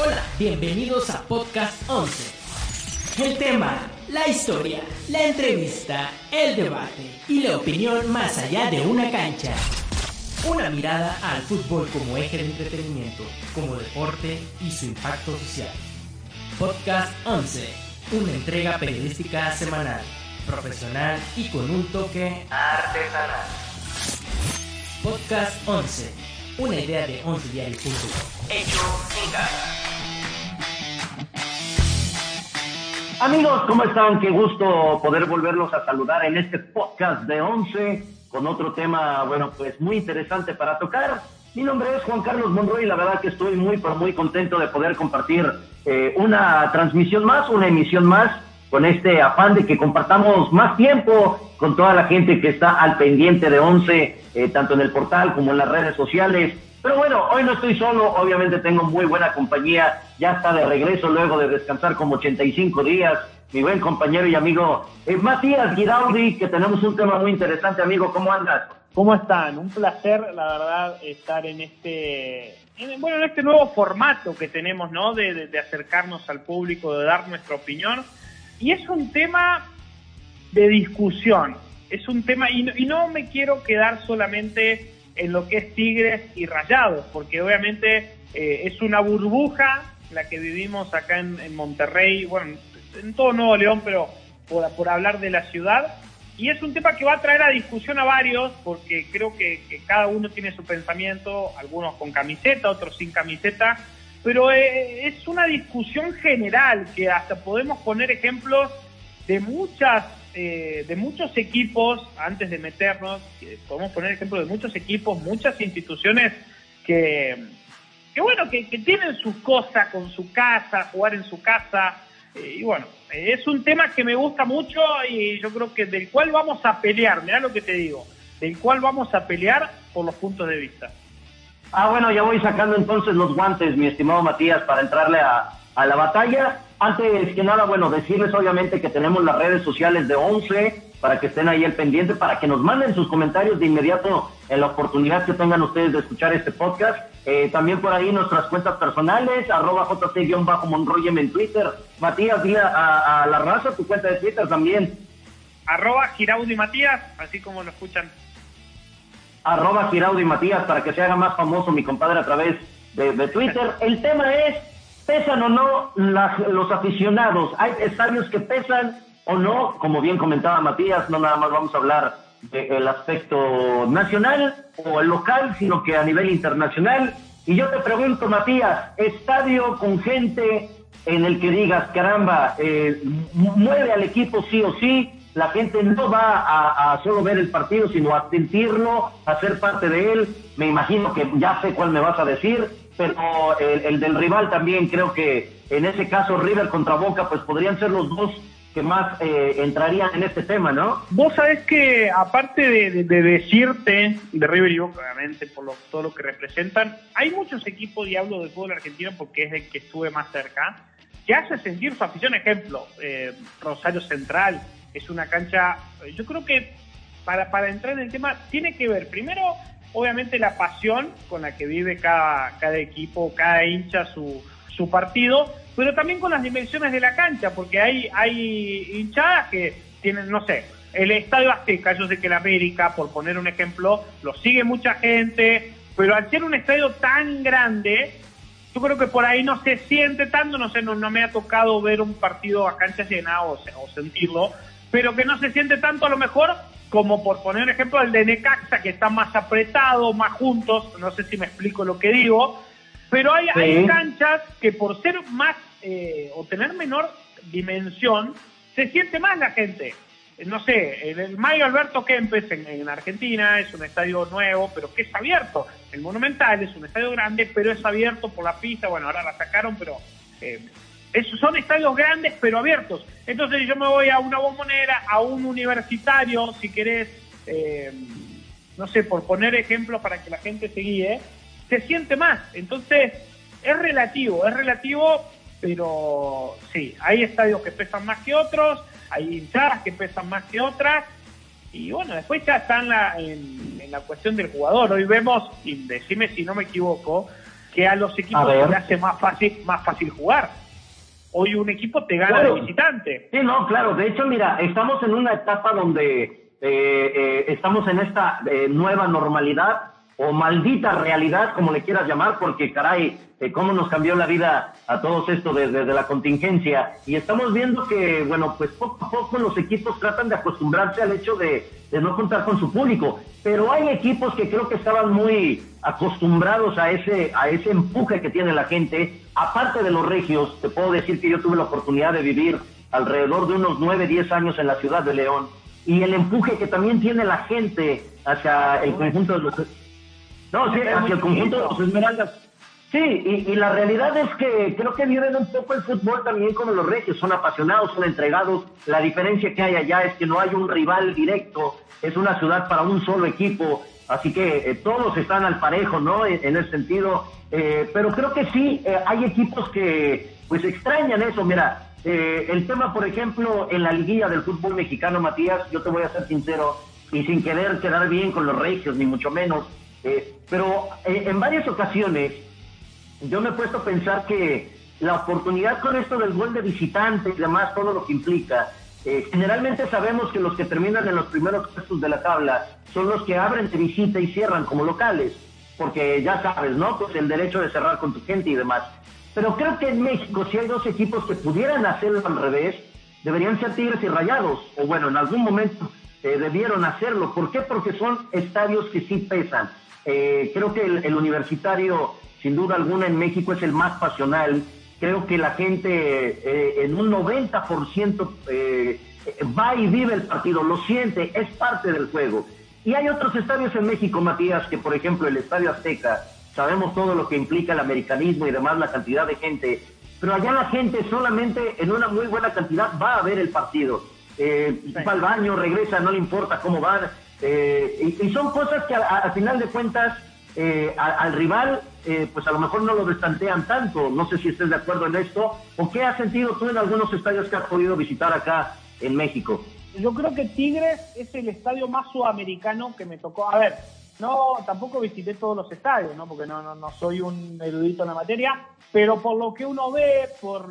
Hola, bienvenidos a Podcast 11. El tema, la historia, la entrevista, el debate y la opinión más allá de una cancha. Una mirada al fútbol como eje de entretenimiento, como deporte y su impacto social. Podcast 11, una entrega periodística semanal, profesional y con un toque artesanal. Podcast 11, una idea de 11diario.com. Hecho en casa. Amigos, ¿cómo están? Qué gusto poder volverlos a saludar en este podcast de 11 con otro tema, bueno, pues muy interesante para tocar. Mi nombre es Juan Carlos Monroy y la verdad que estoy muy, muy contento de poder compartir eh, una transmisión más, una emisión más, con este afán de que compartamos más tiempo con toda la gente que está al pendiente de 11, eh, tanto en el portal como en las redes sociales pero bueno, hoy no estoy solo, obviamente tengo muy buena compañía, ya está de regreso luego de descansar como 85 días, mi buen compañero y amigo eh, Matías Guiraudi, que tenemos un tema muy interesante, amigo, ¿cómo andas? ¿Cómo están? Un placer, la verdad, estar en este, bueno, en este nuevo formato que tenemos, ¿no? De, de acercarnos al público, de dar nuestra opinión. Y es un tema de discusión, es un tema, y y no me quiero quedar solamente en lo que es Tigres y Rayados, porque obviamente eh, es una burbuja la que vivimos acá en, Monterrey, bueno, en todo Nuevo León, pero por, por, hablar de la ciudad. Y es un tema que va a traer a discusión a varios, porque creo que, cada uno tiene su pensamiento, algunos con camiseta, otros sin camiseta, pero eh, es una discusión general que hasta podemos poner ejemplos de muchas eh, de muchos equipos, antes de meternos, podemos poner ejemplo de muchos equipos, muchas instituciones que, que bueno, que, tienen sus cosas con su casa, jugar en su casa. Eh, y bueno, es un tema que me gusta mucho y yo creo que del cual vamos a pelear, mira lo que te digo, del cual vamos a pelear por los puntos de vista. Ah, bueno, ya voy sacando entonces los guantes, mi estimado Matías, para entrarle a, a la batalla. Antes que nada, bueno, decirles obviamente que tenemos las redes sociales de 11 para que estén ahí al pendiente, para que nos manden sus comentarios de inmediato en la oportunidad que tengan ustedes de escuchar este podcast. Eh, también por ahí nuestras cuentas personales, arroba jc-monroyem en Twitter. Matías, dile a, la raza tu cuenta de Twitter también. Arroba Giraudi Matías, así como lo escuchan. Arroba Giraudi Matías, para que se haga más famoso mi compadre a través de, de Twitter. El tema es ¿Pesan o no los aficionados? ¿Hay estadios que pesan o no? Como bien comentaba Matías, no nada más vamos a hablar del aspecto nacional o el local, sino que a nivel internacional. Y yo te pregunto, Matías, estadio con gente en el que digas, caramba, eh, mueve al equipo sí o sí, la gente no va a, solo ver el partido, sino a sentirlo, a ser parte de él. Me imagino que ya sé cuál me vas a decir, pero el, del rival también creo que en ese caso River contra Boca pues podrían ser los dos que más eh, entrarían en este tema, ¿no? Vos sabés que aparte de, decirte de River y Boca, obviamente por todo lo que representan, hay muchos equipos, y hablo del fútbol argentino porque es el que estuve más cerca, que hace sentir su afición. Ejemplo, eh, Rosario Central es una cancha, yo creo que para, para entrar en el tema tiene que ver primero obviamente la pasión con la que vive cada, cada equipo, cada hincha su, su partido, pero también con las dimensiones de la cancha, porque hay, hay hinchadas que tienen, no sé, el Estadio Azteca, yo sé que el América, por poner un ejemplo, lo sigue mucha gente, pero al ser un estadio tan grande, yo creo que por ahí no se siente tanto, no sé, no, me ha tocado ver un partido a cancha llena o, o sentirlo, pero que no se siente tanto a lo mejor como por poner un ejemplo el de Necaxa, que está más apretado, más juntos, no sé si me explico lo que digo, pero hay, hay canchas que por ser más eh, o tener menor dimensión, se siente más la gente. No sé, el, Mayo Alberto Kempes en, en, Argentina es un estadio nuevo, pero que es abierto. El Monumental es un estadio grande, pero es abierto por la pista. Bueno, ahora la sacaron, pero eh, esos son estadios grandes pero abiertos. Entonces yo me voy a una bombonera, a un universitario, si querés, eh, no sé, por poner ejemplos para que la gente se guíe, se siente más. Entonces es relativo, es relativo, pero sí, hay estadios que pesan más que otros, hay hinchadas que pesan más que otras. Y bueno, después ya está en la, en, en la cuestión del jugador. Hoy vemos, y decime si no me equivoco, que a los equipos se hace más fácil, más fácil jugar. Hoy un equipo te gana de visitante. Sí, no, claro. De hecho, mira, estamos en una etapa donde eh, eh, estamos en esta eh, nueva normalidad o maldita realidad, como le quieras llamar, porque caray, eh, cómo nos cambió la vida a todos esto desde, la contingencia. Y estamos viendo que, bueno, pues poco a poco los equipos tratan de acostumbrarse al hecho de, no contar con su público. Pero hay equipos que creo que estaban muy acostumbrados a ese, a ese empuje que tiene la gente. Aparte de los regios, te puedo decir que yo tuve la oportunidad de vivir alrededor de unos 9, 10 años en la ciudad de León. Y el empuje que también tiene la gente hacia el conjunto de los no, sí, hacia el conjunto de los Esmeraldas. Sí, y, la realidad es que creo que viven un poco el fútbol también como los regios, son apasionados, son entregados. La diferencia que hay allá es que no hay un rival directo, es una ciudad para un solo equipo, así que eh, todos están al parejo, ¿no? En, ese sentido, eh, pero creo que sí, eh, hay equipos que pues extrañan eso. Mira, el tema, por ejemplo, en la liguilla del fútbol mexicano, Matías, yo te voy a ser sincero, y sin querer quedar bien con los regios, ni mucho menos eh, pero eh, en varias ocasiones yo me he puesto a pensar que la oportunidad con esto del gol de visitante y demás, todo lo que implica, eh, generalmente sabemos que los que terminan en los primeros puestos de la tabla son los que abren de visita y cierran como locales, porque ya sabes, ¿no? Pues el derecho de cerrar con tu gente y demás. Pero creo que en México, si hay dos equipos que pudieran hacerlo al revés, deberían ser Tigres y Rayados, o bueno, en algún momento debieron hacerlo. ¿Por qué? Porque son estadios que sí pesan. Eh, creo que el, universitario, sin duda alguna, en México es el más pasional. Creo que la gente eh, en un 90% eh, va y vive el partido, lo siente, es parte del juego. Y hay otros estadios en México, Matías, que por ejemplo el Estadio Azteca, sabemos todo lo que implica el americanismo y demás, la cantidad de gente, pero allá la gente solamente en una muy buena cantidad va a ver el partido. Va al baño, regresa, no le importa cómo van eh, y, son cosas que al final de cuentas eh, al, rival, eh, pues a lo mejor no lo destantean tanto. No sé si estés de acuerdo en esto. ¿O qué has sentido tú en algunos estadios que has podido visitar acá en México? Yo creo que Tigres es el estadio más sudamericano que me tocó. A ver, no, tampoco visité todos los estadios, ¿no? Porque no, no, soy un erudito en la materia, pero por lo que uno ve, por,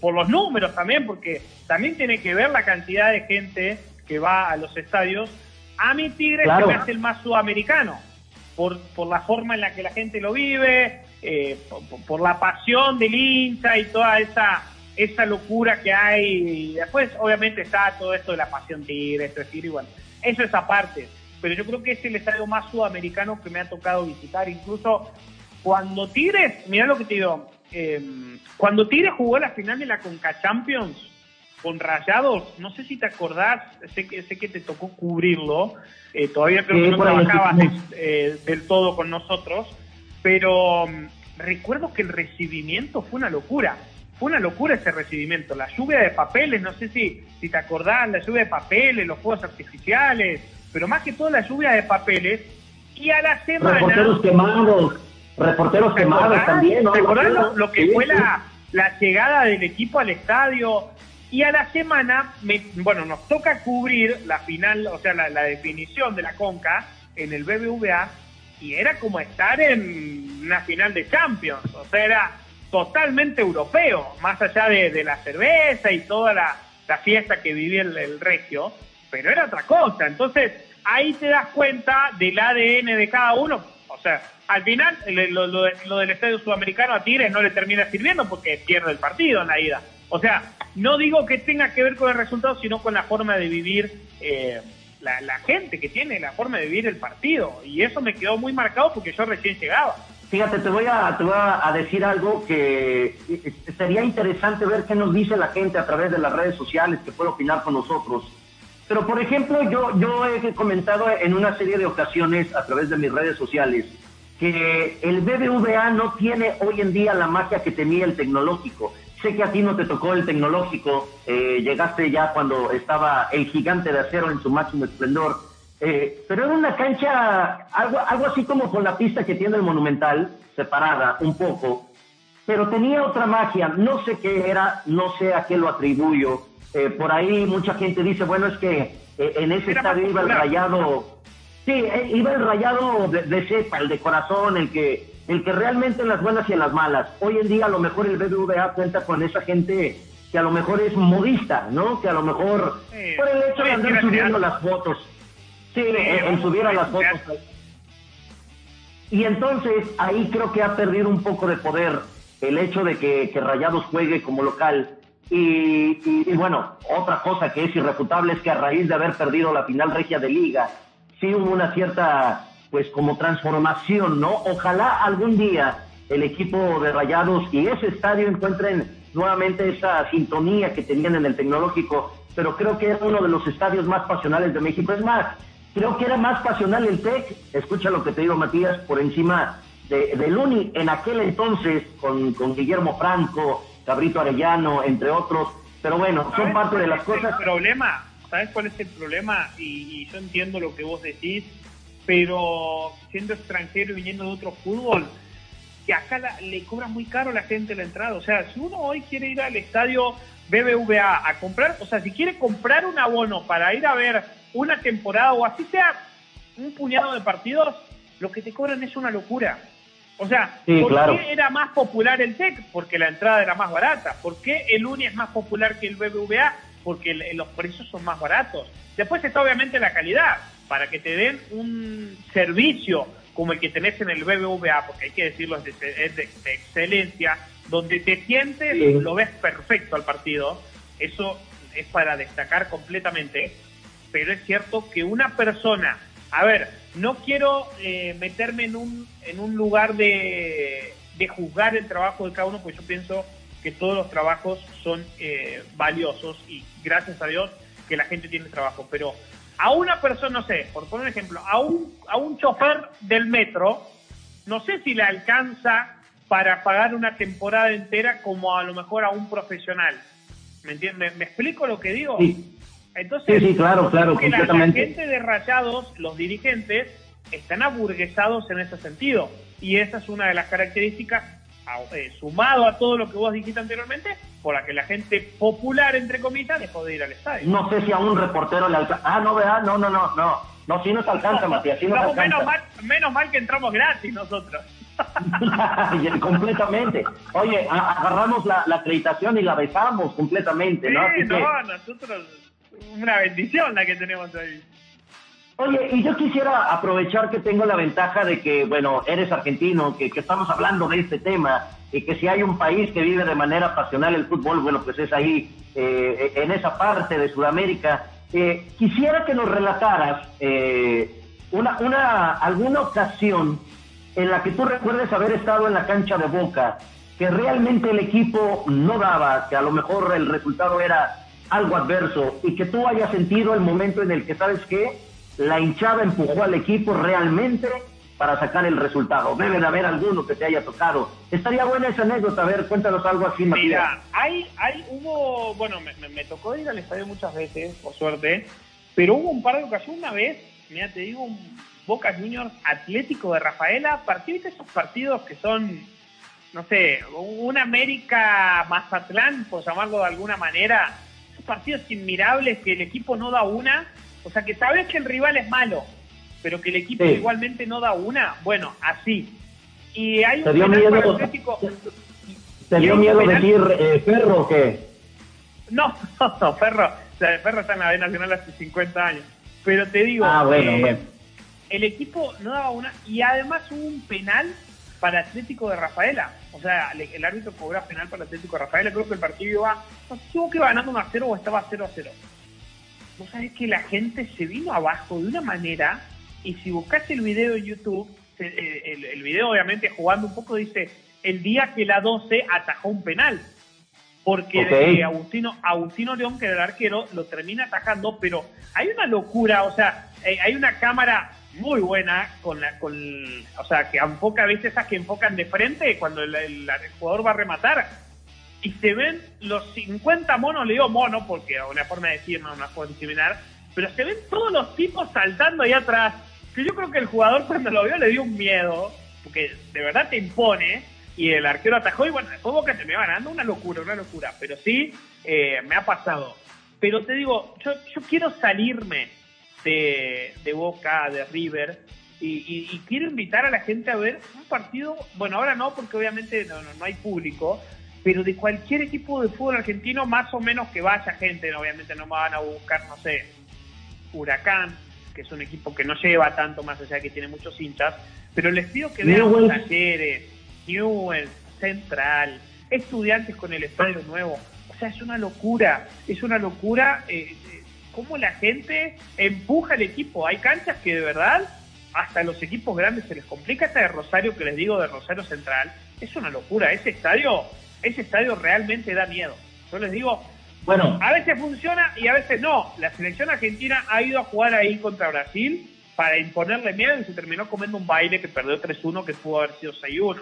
por los números también, porque también tiene que ver la cantidad de gente que va a los estadios, a mi Tigre se me hace el más sudamericano, por, por la forma en la que la gente lo vive, eh, por, la pasión del hincha y toda esa, esa locura que hay. Después, obviamente, está todo esto de la pasión Tigre, esto bueno, eso es aparte. Pero yo creo que es el estadio más sudamericano que me ha tocado visitar. Incluso cuando Tigres, mira lo que te digo, eh, cuando Tigres jugó la final de la Conca Champions, con Rayados, no sé si te acordás, sé que, sé que te tocó cubrirlo, eh, todavía creo que no trabajabas eh, del todo con nosotros, pero mm, recuerdo que el recibimiento fue una locura, fue una locura ese recibimiento, la lluvia de papeles, no sé si, si te acordás, la lluvia de papeles, los fuegos artificiales, pero más que todo la lluvia de papeles, y a la semana... Reporteros quemados, reporteros quemados también, ¿no? ¿Te acordás lo, que fue la, la llegada del equipo al estadio? Y a la semana, bueno, nos toca cubrir la final, o sea, la, definición de la Conca en el BBVA y era como estar en una final de Champions, o sea, era totalmente europeo, más allá de, la cerveza y toda la, fiesta que vivía el, regio, pero era otra cosa. Entonces, ahí te das cuenta del ADN de cada uno. O sea, al final, lo, lo del Estadio Sudamericano a Tigres no le termina sirviendo porque pierde el partido en la ida. O sea, no digo que tenga que ver con el resultado, sino con la forma de vivir eh, la, gente que tiene, la forma de vivir el partido. Y eso me quedó muy marcado porque yo recién llegaba. Fíjate, te voy a, te voy a decir algo que sería interesante ver qué nos dice la gente a través de las redes sociales que puede opinar con nosotros. Pero, por ejemplo, yo, yo he comentado en una serie de ocasiones a través de mis redes sociales que el BBVA no tiene hoy en día la magia que tenía el tecnológico. Sé que a ti no te tocó el tecnológico, eh, llegaste ya cuando estaba el gigante de acero en su máximo esplendor, eh, pero era una cancha algo, algo así como con la pista que tiene el Monumental, separada un poco, pero tenía otra magia, no sé qué era, no sé a qué lo atribuyo. Eh, por ahí mucha gente dice, bueno, es que en ese estadio iba el rayado, sí, iba el rayado de, de cepa, el de corazón, el que el que realmente en las buenas y en las malas, hoy en día a lo mejor el BBVA cuenta con esa gente que a lo mejor es modista, ¿no? Que a lo mejor por el hecho de andar subiendo las fotos, sí, en, subir a las fotos. Y entonces ahí creo que ha perdido un poco de poder el hecho de que, que Rayados juegue como local. Y, y, bueno, otra cosa que es irrefutable es que a raíz de haber perdido la final regia de liga, sí hubo una cierta, pues como transformación, ¿no? Ojalá algún día el equipo de Rayados y ese estadio encuentren nuevamente esa sintonía que tenían en el tecnológico, pero creo que era uno de los estadios más pasionales de México. Es más, creo que era más pasional el TEC, escucha lo que te digo Matías, por encima de, del UNI en aquel entonces, con, con Guillermo Franco, Cabrito Arellano, entre otros, pero bueno, son parte de las cosas. El problema, ¿sabes cuál es el problema? Y, y yo entiendo lo que vos decís, pero siendo extranjero y viniendo de otro fútbol, que acá le cobran muy caro a la gente la entrada. O sea, si uno hoy quiere ir al estadio BBVA a comprar, o sea, si quiere comprar un abono para ir a ver una temporada o así sea un puñado de partidos, lo que te cobran es una locura. O sea, ¿por qué era más popular el TEC? Porque la entrada era más barata. ¿Por qué el UNI es más popular que el BBVA? Porque los precios son más baratos. Después está obviamente la calidad, para que te den un servicio como el que tenés en el BBVA, porque hay que decirlo, es de, excelencia, donde te sientes, lo ves perfecto al partido, eso es para destacar completamente, pero es cierto que una persona, a ver, no quiero eh, meterme en un, en un lugar de, de juzgar el trabajo de cada uno, porque yo pienso que todos los trabajos son eh, valiosos y gracias a Dios que la gente tiene trabajo, pero a una persona, no sé, por poner un ejemplo, a un, a un chofer del metro, no sé si le alcanza para pagar una temporada entera como a lo mejor a un profesional. ¿Me entiendes? ¿Me, explico lo que digo? Sí. Entonces, sí, claro, claro, completamente. La, gente de Rayados, los dirigentes, están aburguesados en ese sentido. Y esa es una de las características eh, sumado a todo lo que vos dijiste anteriormente, por la que la gente popular, entre comillas, dejó de ir al estadio. No sé si a un reportero le alcanza. Ah, no, vea, no, no, no, no. No, si nos alcanza, Matías, si nos alcanza. Menos mal, menos mal que entramos gratis nosotros. completamente. Oye, agarramos la, acreditación y la besamos completamente, ¿no? Sí, no, nosotros, una bendición la que tenemos ahí. Oye, y yo quisiera aprovechar que tengo la ventaja de que, bueno, eres argentino, que, estamos hablando de este tema, y que si hay un país que vive de manera pasional el fútbol, bueno, pues es ahí, eh, en esa parte de Sudamérica. Eh, quisiera que nos relataras eh, una, una, alguna ocasión en la que tú recuerdes haber estado en la cancha de Boca, que realmente el equipo no daba, que a lo mejor el resultado era algo adverso, y que tú hayas sentido el momento en el que, ¿sabes qué? la hinchada empujó al equipo realmente para sacar el resultado. Debe de haber alguno que te haya tocado. Estaría buena esa anécdota, a ver, cuéntanos algo así, Matías. Mira, hay, hay, hubo, bueno, me, tocó ir al estadio muchas veces, por suerte, pero hubo un par de ocasiones, una vez, mira, te digo, un Boca Juniors Atlético de Rafaela, partido, esos partidos que son, no sé, un América Mazatlán, por llamarlo de alguna manera, partidos inmirables que el equipo no da una o sea, que sabes que el rival es malo, pero que el equipo igualmente no da una. Bueno, así. Y hay un miedo, ¿Te dio miedo decir eh, Ferro o qué? No, no, Ferro. O sea, Ferro está en la B Nacional hace 50 años. Pero te digo, ah, eh, el equipo no daba una. Y además hubo un penal para Atlético de Rafaela. O sea, el árbitro cobró penal para Atlético de Rafaela. Creo que el partido iba, no sé, que iba ganando 1 a 0 o estaba 0 a 0 vos sabés que la gente se vino abajo de una manera, y si buscas el video en YouTube, eh, el, video obviamente jugando un poco dice, el día que la 12 atajó un penal, porque eh, Agustino, Agustino León, que era el arquero, lo termina atajando, pero hay una locura, o sea, eh, hay una cámara muy buena con la, con, o sea, que enfoca, ¿viste esas que enfocan de frente cuando el jugador va a rematar? y se ven los 50 monos, le digo mono porque es una forma de decir, no una forma discriminar, pero se ven todos los tipos saltando ahí atrás, que yo creo que el jugador cuando lo vio le dio un miedo, porque de verdad te impone, y el arquero atajó y bueno, después Boca te me va ganando, una locura, una locura, pero sí, eh, me ha pasado. Pero te digo, yo, yo quiero salirme de, de Boca, de River, Y, quiero invitar a la gente a ver un partido, bueno, ahora no, porque obviamente no, no, hay público, pero de cualquier equipo de fútbol argentino, más o menos que vaya gente, obviamente no me van a buscar, no sé, Huracán, que es un equipo que no lleva tanto más allá que tiene muchos hinchas, pero les pido que vean talleres, Newell, Central, estudiantes con el estadio nuevo. O sea, es una locura, es una locura eh, eh, cómo la gente empuja al equipo. Hay canchas que de verdad hasta los equipos grandes se les complica. Esta de Rosario que les digo de Rosario Central es una locura. Ese estadio, ese estadio realmente da miedo. Yo les digo, bueno, a veces funciona y a veces no. La selección argentina ha ido a jugar ahí contra Brasil para imponerle miedo y se terminó comiendo un baile que perdió 3-1 que pudo haber sido 6-1.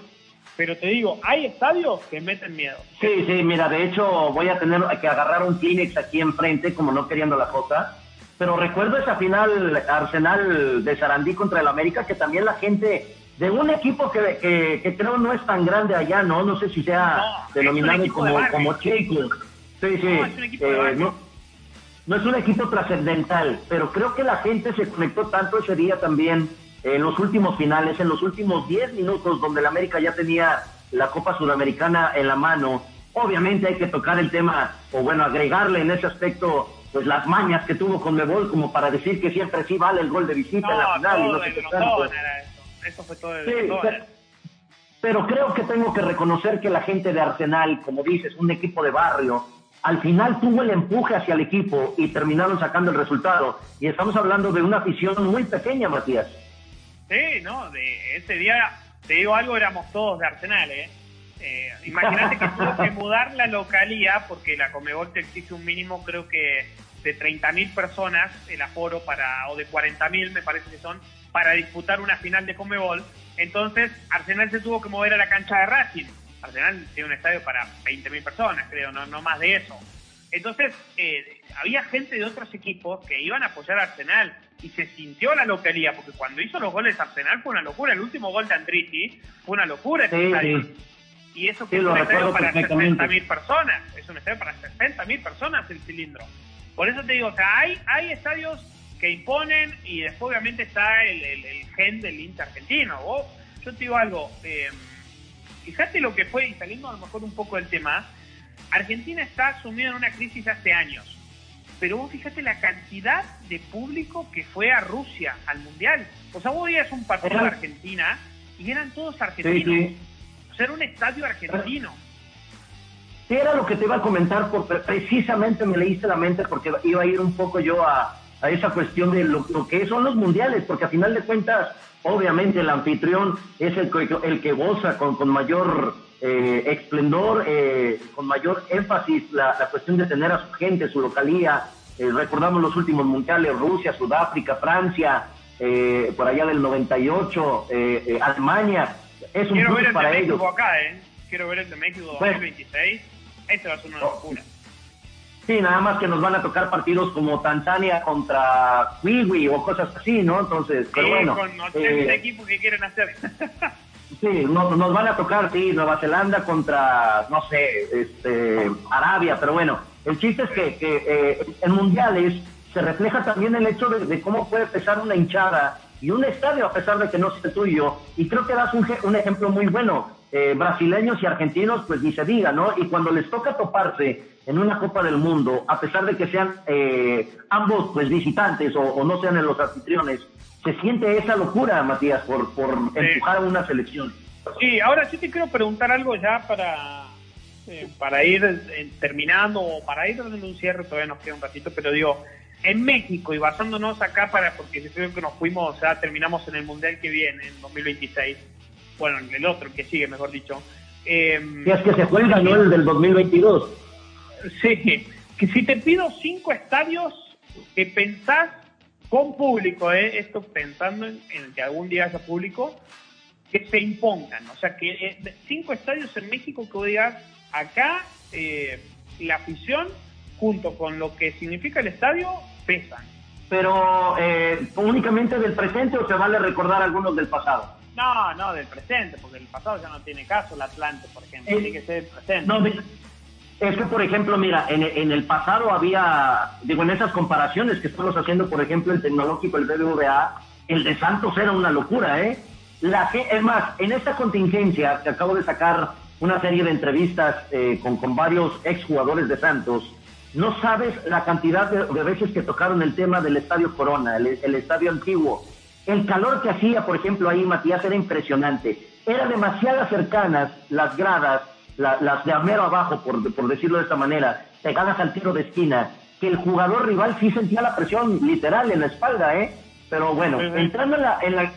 Pero te digo, hay estadios que meten miedo. Sí, sí, mira, de hecho voy a tener que agarrar un Kleenex aquí enfrente, como no queriendo la cosa. Pero recuerdo esa final Arsenal de Sarandí contra el América, que también la gente de un equipo que, que, creo no es tan grande allá, ¿no? No sé si sea denominado como, como Sí, sí. No, no es un equipo trascendental, pero creo que la gente se conectó tanto ese día también en los últimos finales, en los últimos 10 minutos donde el América ya tenía la Copa Sudamericana en la mano. Obviamente hay que tocar el tema, o bueno, agregarle en ese aspecto pues las mañas que tuvo con Mebol como para decir que siempre sí vale el gol de visita en la final. y no sé qué eso. fue todo el sí, pero, pero creo que tengo que reconocer que la gente de Arsenal, como dices, un equipo de barrio, al final tuvo el empuje hacia el equipo y terminaron sacando el resultado. Y estamos hablando de una afición muy pequeña, Matías. Sí, no, de ese día, te digo algo, éramos todos de Arsenal, ¿eh? eh imagínate que tuvo que mudar la localía, porque la Comebol te exige un mínimo, creo que de 30.000 personas, el aforo para, o de 40.000 me parece que son, para disputar una final de Comebol. Entonces, Arsenal se tuvo que mover a la cancha de Racing. Arsenal tiene un estadio para 20.000 personas, creo, no, no más de eso. Entonces, eh, había gente de otros equipos que iban a apoyar a Arsenal y se sintió la localía, porque cuando hizo los goles Arsenal fue una locura. El último gol de Andritti fue una locura. Y eso que es un estadio para 60.000 personas. Es un estadio para 60.000 personas el cilindro. Por eso te digo, o sea, hay, hay estadios que imponen y después obviamente está el, gen del Inter argentino. yo te digo algo, eh, fíjate lo que fue, y saliendo a lo mejor un poco del tema, Argentina está sumida en una crisis hace años. Pero vos fíjate la cantidad de público que fue a Rusia, al Mundial. O sea, vos veías un partido de Argentina y eran todos argentinos. O sea, era un estadio argentino. Sí, era lo que te iba a comentar, porque precisamente me leíste la mente porque iba a ir un poco yo a, esa cuestión de lo, que son los mundiales, porque a final de cuentas, obviamente el anfitrión es el, el que goza con, con mayor eh, esplendor, eh, con mayor énfasis la, cuestión de tener a su gente, su localía. Eh, recordamos los últimos mundiales, Rusia, Sudáfrica, Francia, eh, por allá del 98, Alemania. Es un Quiero ver el para de México acá, ¿eh? Quiero ver el de México 2026. Este va a ser una locura. Sí, nada más que nos van a tocar partidos como Tanzania contra Kiwi o cosas así, ¿no? Entonces, pero bueno. Con 80 equipos que quieren hacer. Sí, nos van a tocar, sí, Nueva Zelanda contra, no sé, este, Arabia, pero bueno, el chiste es que, que eh, en mundiales se refleja también el hecho de, cómo puede pesar una hinchada y un estadio a pesar de que no sea tuyo. Y creo que das un, un ejemplo muy bueno. Eh, brasileños y argentinos, pues ni se diga, ¿no? Y cuando les toca toparse en una Copa del Mundo, a pesar de que sean eh, ambos pues visitantes o, o no sean en los anfitriones, se siente esa locura, Matías, por, por empujar a una selección. Sí, ahora sí te quiero preguntar algo ya para, eh, para ir eh, terminando o para ir dando un cierre, todavía nos queda un ratito, pero digo, en México y basándonos acá para, porque creo que nos fuimos, o sea, terminamos en el Mundial que viene, en 2026, bueno, en el otro que sigue, mejor dicho. Eh, es que se juega, ¿no? El del 2022. Sí, que si te pido cinco estadios que pensás con público, ¿eh? esto pensando en, que algún día haya público, que se impongan. O sea, que eh, cinco estadios en México que digas, acá eh, la afición, junto con lo que significa el estadio, pesan. Pero eh, únicamente del presente o se vale recordar algunos del pasado? No, no, del presente, porque el pasado ya no tiene caso, el Atlante, por ejemplo, tiene que ser el presente. No, es que, por ejemplo, mira, en, en, el pasado había, digo, en esas comparaciones que estamos haciendo, por ejemplo, el tecnológico, el BBVA, el de Santos era una locura, ¿eh? La, es más, en esta contingencia que acabo de sacar una serie de entrevistas eh, con, con varios exjugadores de Santos, no sabes la cantidad de, veces que tocaron el tema del Estadio Corona, el, estadio antiguo. El calor que hacía, por ejemplo, ahí, Matías, era impresionante. Eran demasiadas cercanas las gradas, las de amero abajo, por, por decirlo de esta manera, pegadas al tiro de esquina, que el jugador rival sí sentía la presión literal en la espalda, ¿eh? Pero bueno, entrando en la, en la,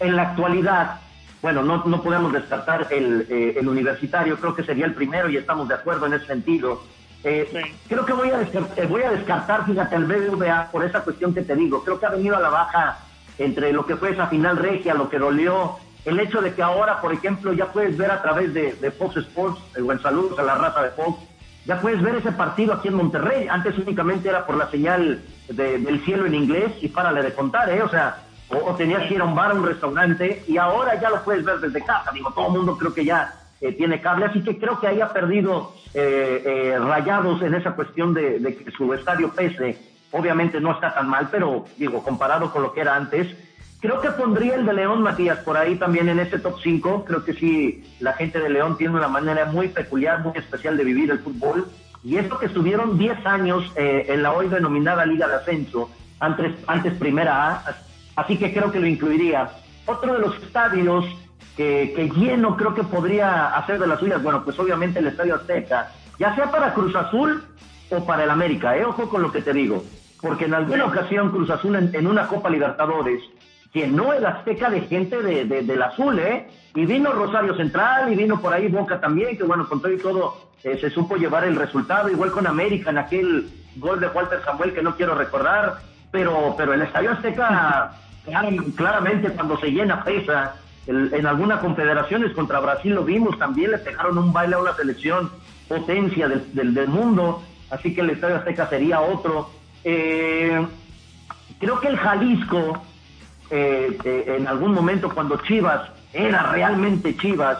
en la actualidad, bueno, no, no podemos descartar el, eh, el universitario, creo que sería el primero y estamos de acuerdo en ese sentido. Eh, creo que voy a, descartar, eh, voy a descartar, fíjate, el BBVA por esa cuestión que te digo. Creo que ha venido a la baja entre lo que fue esa final regia, lo que dolió. El hecho de que ahora, por ejemplo, ya puedes ver a través de, Fox Sports, el buen saludo a la raza de Fox, ya puedes ver ese partido aquí en Monterrey. Antes únicamente era por la señal del cielo en inglés y párale de contar, ¿eh? O sea, o, tenías que ir a un bar, a un restaurante, y ahora ya lo puedes ver desde casa. Digo, todo el mundo creo que ya eh, tiene cable, así que creo que ahí ha perdido eh, eh, rayados en esa cuestión de, de, que su estadio pese. Obviamente no está tan mal, pero digo, comparado con lo que era antes, creo que pondría el de León, Matías, por ahí también en ese top 5. Creo que sí, la gente de León tiene una manera muy peculiar, muy especial de vivir el fútbol. Y esto que estuvieron 10 años en la hoy denominada Liga de Ascenso, antes, antes Primera A, así que creo que lo incluiría. Otro de los estadios que, lleno creo que podría hacer de las suyas, bueno, pues obviamente el Estadio Azteca, ya sea para Cruz Azul o para el América, ¿eh? ojo con lo que te digo, porque en alguna ocasión Cruz Azul en, una Copa Libertadores llenó el Azteca de gente de, del azul, ¿eh? Y vino Rosario Central y vino por ahí Boca también, que bueno, con todo y todo eh, se supo llevar el resultado, igual con América en aquel gol de Walter Samuel que no quiero recordar, pero, pero el Estadio Azteca claramente cuando se llena pesa. en algunas confederaciones contra Brasil lo vimos, también le pegaron un baile a una selección potencia del, del, mundo, así que el Estadio Azteca sería otro. Eh, creo que el Jalisco, eh, en algún momento cuando Chivas era realmente Chivas,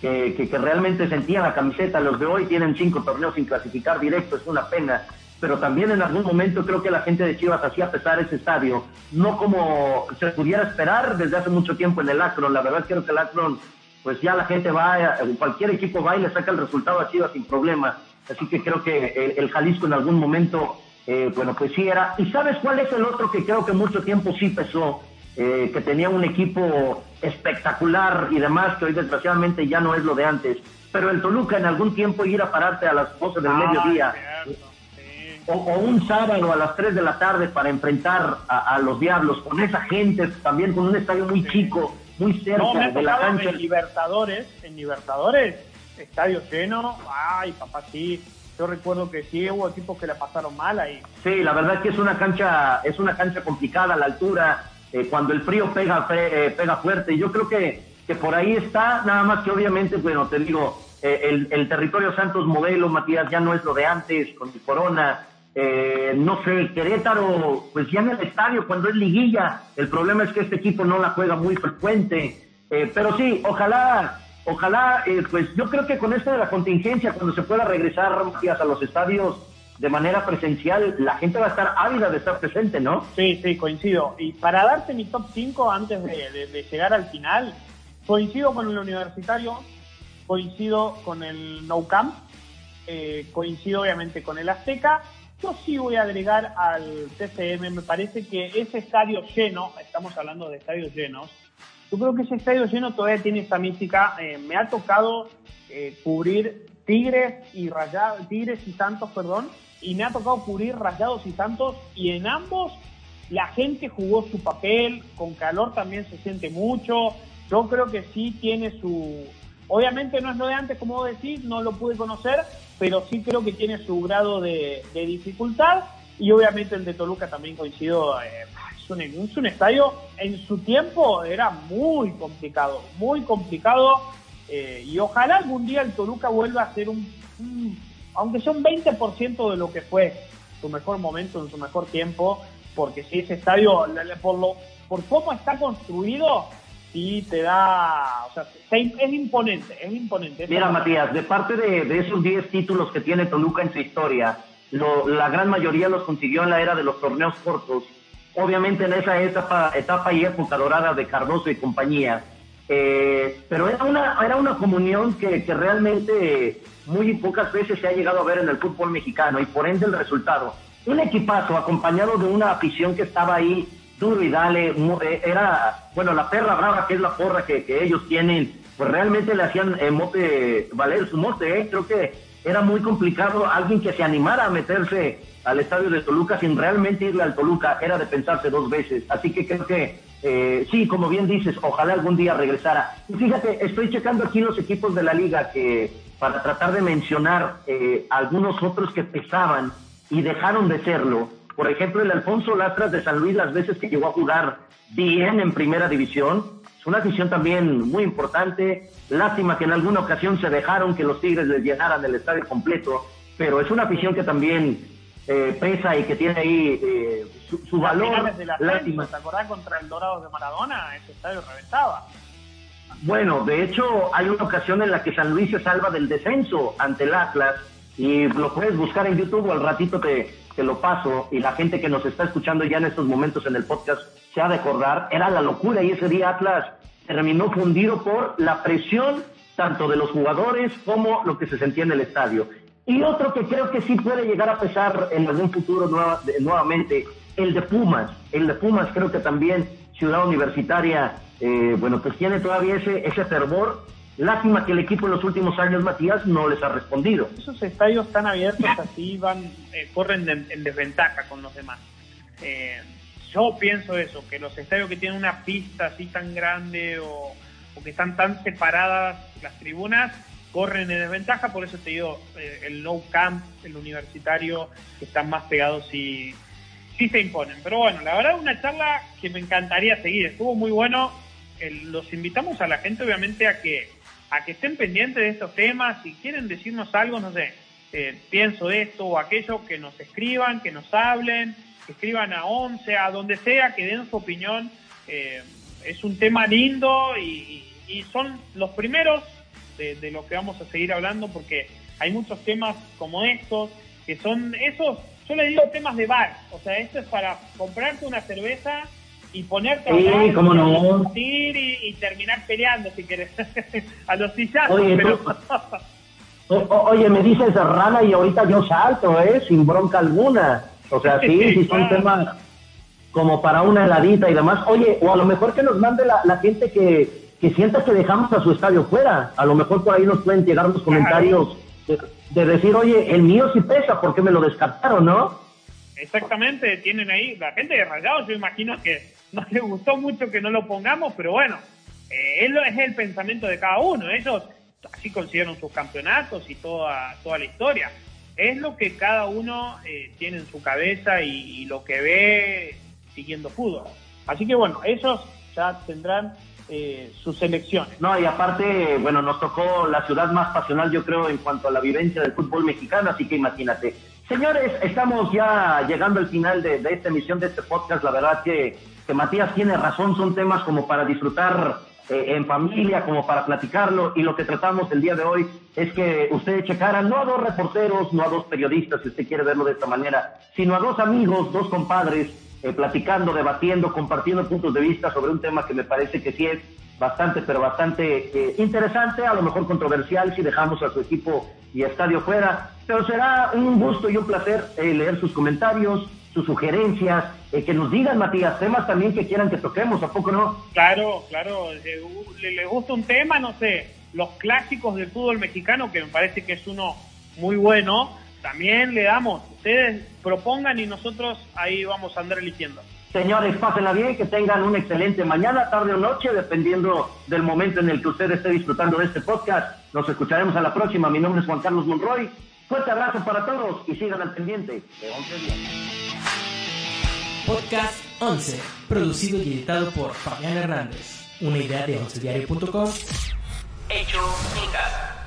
que, realmente sentían la camiseta, los de hoy tienen cinco torneos sin clasificar directo, es una pena pero también en algún momento creo que la gente de Chivas hacía pesar ese estadio, no como se pudiera esperar desde hace mucho tiempo en el Akron. La verdad creo que el Akron, pues ya la gente va, cualquier equipo va y le saca el resultado a Chivas sin problema. Así que creo que el, Jalisco en algún momento, eh, bueno, pues sí era. ¿Y sabes cuál es el otro que creo que mucho tiempo sí pesó? Eh, que tenía un equipo espectacular y demás, que hoy desgraciadamente ya no es lo de antes. Pero el Toluca en algún tiempo ir a pararte a las 12 del ah, mediodía o, un sábado a las 3 de la tarde para enfrentar a, los Diablos con esa gente, también con un estadio muy chico, muy cerca de la cancha. En Libertadores, en Libertadores, estadio lleno, ay papá, sí. Yo recuerdo que sí hubo equipos que la pasaron mal ahí. Sí, la verdad es que es una cancha, es una cancha complicada a la altura, eh, cuando el frío pega, eh, pega fuerte. Yo creo que, que por ahí está, nada más que obviamente, bueno, te digo, eh, el, el, territorio Santos modelo, Matías, ya no es lo de antes, con el Corona, eh, no sé, Querétaro, pues ya en el estadio cuando es liguilla, el problema es que este equipo no la juega muy frecuente, eh, pero sí, ojalá, ojalá, pues yo creo que con esto de la contingencia, cuando se pueda regresar a los estadios de manera presencial, la gente va a estar ávida de estar presente, ¿no? Sí, sí, coincido. Y para darte mi top 5 antes de, llegar al final, coincido con el universitario, coincido con el No Camp, coincido obviamente con el Azteca yo sí voy a agregar al TCM, me parece que ese estadio lleno, estamos hablando de estadios llenos, yo creo que ese estadio lleno todavía tiene esta mística. Eh, me ha tocado eh, cubrir Tigres y Rayados, Tigres y Santos, perdón, y me ha tocado cubrir Rayados y Santos, y en ambos la gente jugó su papel, con calor también se siente mucho. Yo creo que sí tiene su. Obviamente no es lo de antes, como decís, no lo pude conocer, pero sí creo que tiene su grado de, dificultad y obviamente el de Toluca también coincido, eh, es, un, estadio, en su tiempo era muy complicado, muy complicado eh, y ojalá algún día el Toluca vuelva a ser un, aunque sea un 20% de lo que fue su mejor momento, en su mejor tiempo, porque si ese estadio, por, lo, por cómo está construido, sí te da, o sea, es imponente, es imponente. Mira, Matías, de parte de, esos 10 títulos que tiene Toluca en su historia, la gran mayoría los consiguió en la era de los torneos cortos. obviamente en esa etapa, etapa y época dorada de Cardoso y compañía. Eh, pero era una, era una comunión que, realmente muy pocas veces se ha llegado a ver en el fútbol mexicano y por ende el resultado. Un equipazo acompañado de una afición que estaba ahí duro y dale, eh, era, bueno, la perra brava que es la porra que, que ellos tienen, pues realmente le hacían eh, mote, valer su mote, ¿eh? creo que era muy complicado alguien que se animara a meterse al estadio de Toluca sin realmente irle al Toluca, era de pensarse dos veces, así que creo que eh, sí, como bien dices, ojalá algún día regresara. Y fíjate, estoy checando aquí los equipos de la liga que para tratar de mencionar eh, algunos otros que pesaban y dejaron de serlo. Por ejemplo, el Alfonso Lastras de San Luis, las veces que llegó a jugar bien en primera división, es una afición también muy importante. Lástima que en alguna ocasión se dejaron que los Tigres les llenaran el estadio completo, pero es una afición que también eh, pesa y que tiene ahí su, valor. De la Lástima. ¿Te acordás contra el Dorado de Maradona? Ese estadio reventaba. Bueno, de hecho, hay una ocasión en la que San Luis se salva del descenso ante el Atlas y lo puedes buscar en YouTube o al ratito te, te lo paso y la gente que nos está escuchando ya en estos momentos en el podcast se ha de acordar, era la locura y ese día Atlas terminó fundido por la presión tanto de los jugadores como lo que se sentía en el estadio. Y otro que creo que sí puede llegar a pesar en algún futuro nuevamente, el de Pumas. El de Pumas creo que también Ciudad Universitaria eh, bueno, pues tiene todavía ese, ese fervor. Lástima que el equipo en los últimos años, Matías, no les ha respondido. Esos estadios tan abiertos así van, eh, corren en, desventaja con los demás. Eh, yo pienso eso, que los estadios que tienen una pista así tan grande o, que están tan separadas las tribunas, corren en desventaja, por eso te digo, el no camp, el universitario, que están más pegados y sí se imponen. Pero bueno, la verdad una charla que me encantaría seguir, estuvo muy bueno, los invitamos a la gente obviamente a que, a que estén pendientes de estos temas, si quieren decirnos algo, no sé, eh, pienso esto o aquello, que nos escriban, que nos hablen, que escriban a 11, a donde sea, que den su opinión. Eh, es un tema lindo y, son los primeros de, de, lo que vamos a seguir hablando porque hay muchos temas como estos, que son esos, yo le digo temas de bar, o sea, esto es para comprarte una cerveza y ponerte a cómo no. y, y, terminar peleando si quieres a los sillazos oye, pero... oye me dices rana y ahorita yo salto eh sin bronca alguna. O sea sí sí, son temas como para una heladita y demás. Oye o a lo mejor que nos mande la, la gente que, que sienta que dejamos a su estadio fuera. A lo mejor por ahí nos pueden llegar los comentarios de, de decir oye el mío sí pesa porque me lo descartaron no Exactamente, tienen ahí la gente de Rayados, yo imagino que no les gustó mucho que no lo pongamos, pero bueno, eh, es el pensamiento de cada uno. Ellos así consiguieron sus campeonatos y toda, toda la historia. Es lo que cada uno eh, tiene en su cabeza y, lo que ve siguiendo fútbol. Así que bueno, ellos ya tendrán eh, sus elecciones. No, y aparte, bueno, nos tocó la ciudad más pasional, yo creo, en cuanto a la vivencia del fútbol mexicano, así que imagínate. Señores, estamos ya llegando al final de, de esta emisión de este podcast. La verdad que que Matías tiene razón, son temas como para disfrutar eh, en familia, como para platicarlo, y lo que tratamos el día de hoy es que ustedes checaran no a dos reporteros, no a dos periodistas, si usted quiere verlo de esta manera, sino a dos amigos, dos compadres, eh, platicando, debatiendo, compartiendo puntos de vista sobre un tema que me parece que sí es bastante, pero bastante eh, interesante, a lo mejor controversial si dejamos a su equipo y estadio fuera, pero será un gusto y un placer leer sus comentarios, sus sugerencias, eh, que nos digan, Matías, temas también que quieran que toquemos, ¿a poco no? Claro, claro, le, le gusta un tema, no sé, los clásicos del fútbol mexicano, que me parece que es uno muy bueno, también le damos, ustedes propongan y nosotros ahí vamos a andar eligiendo. Señores, pásenla bien, que tengan una excelente mañana, tarde o noche, dependiendo del momento en el que usted esté disfrutando de este podcast. Nos escucharemos a la próxima. Mi nombre es Juan Carlos Monroy. Fuerte abrazo para todos y sigan al pendiente de 11 días. Podcast 11, producido y editado por Fabián Hernández. Una idea de 11diario.com. Hecho en casa.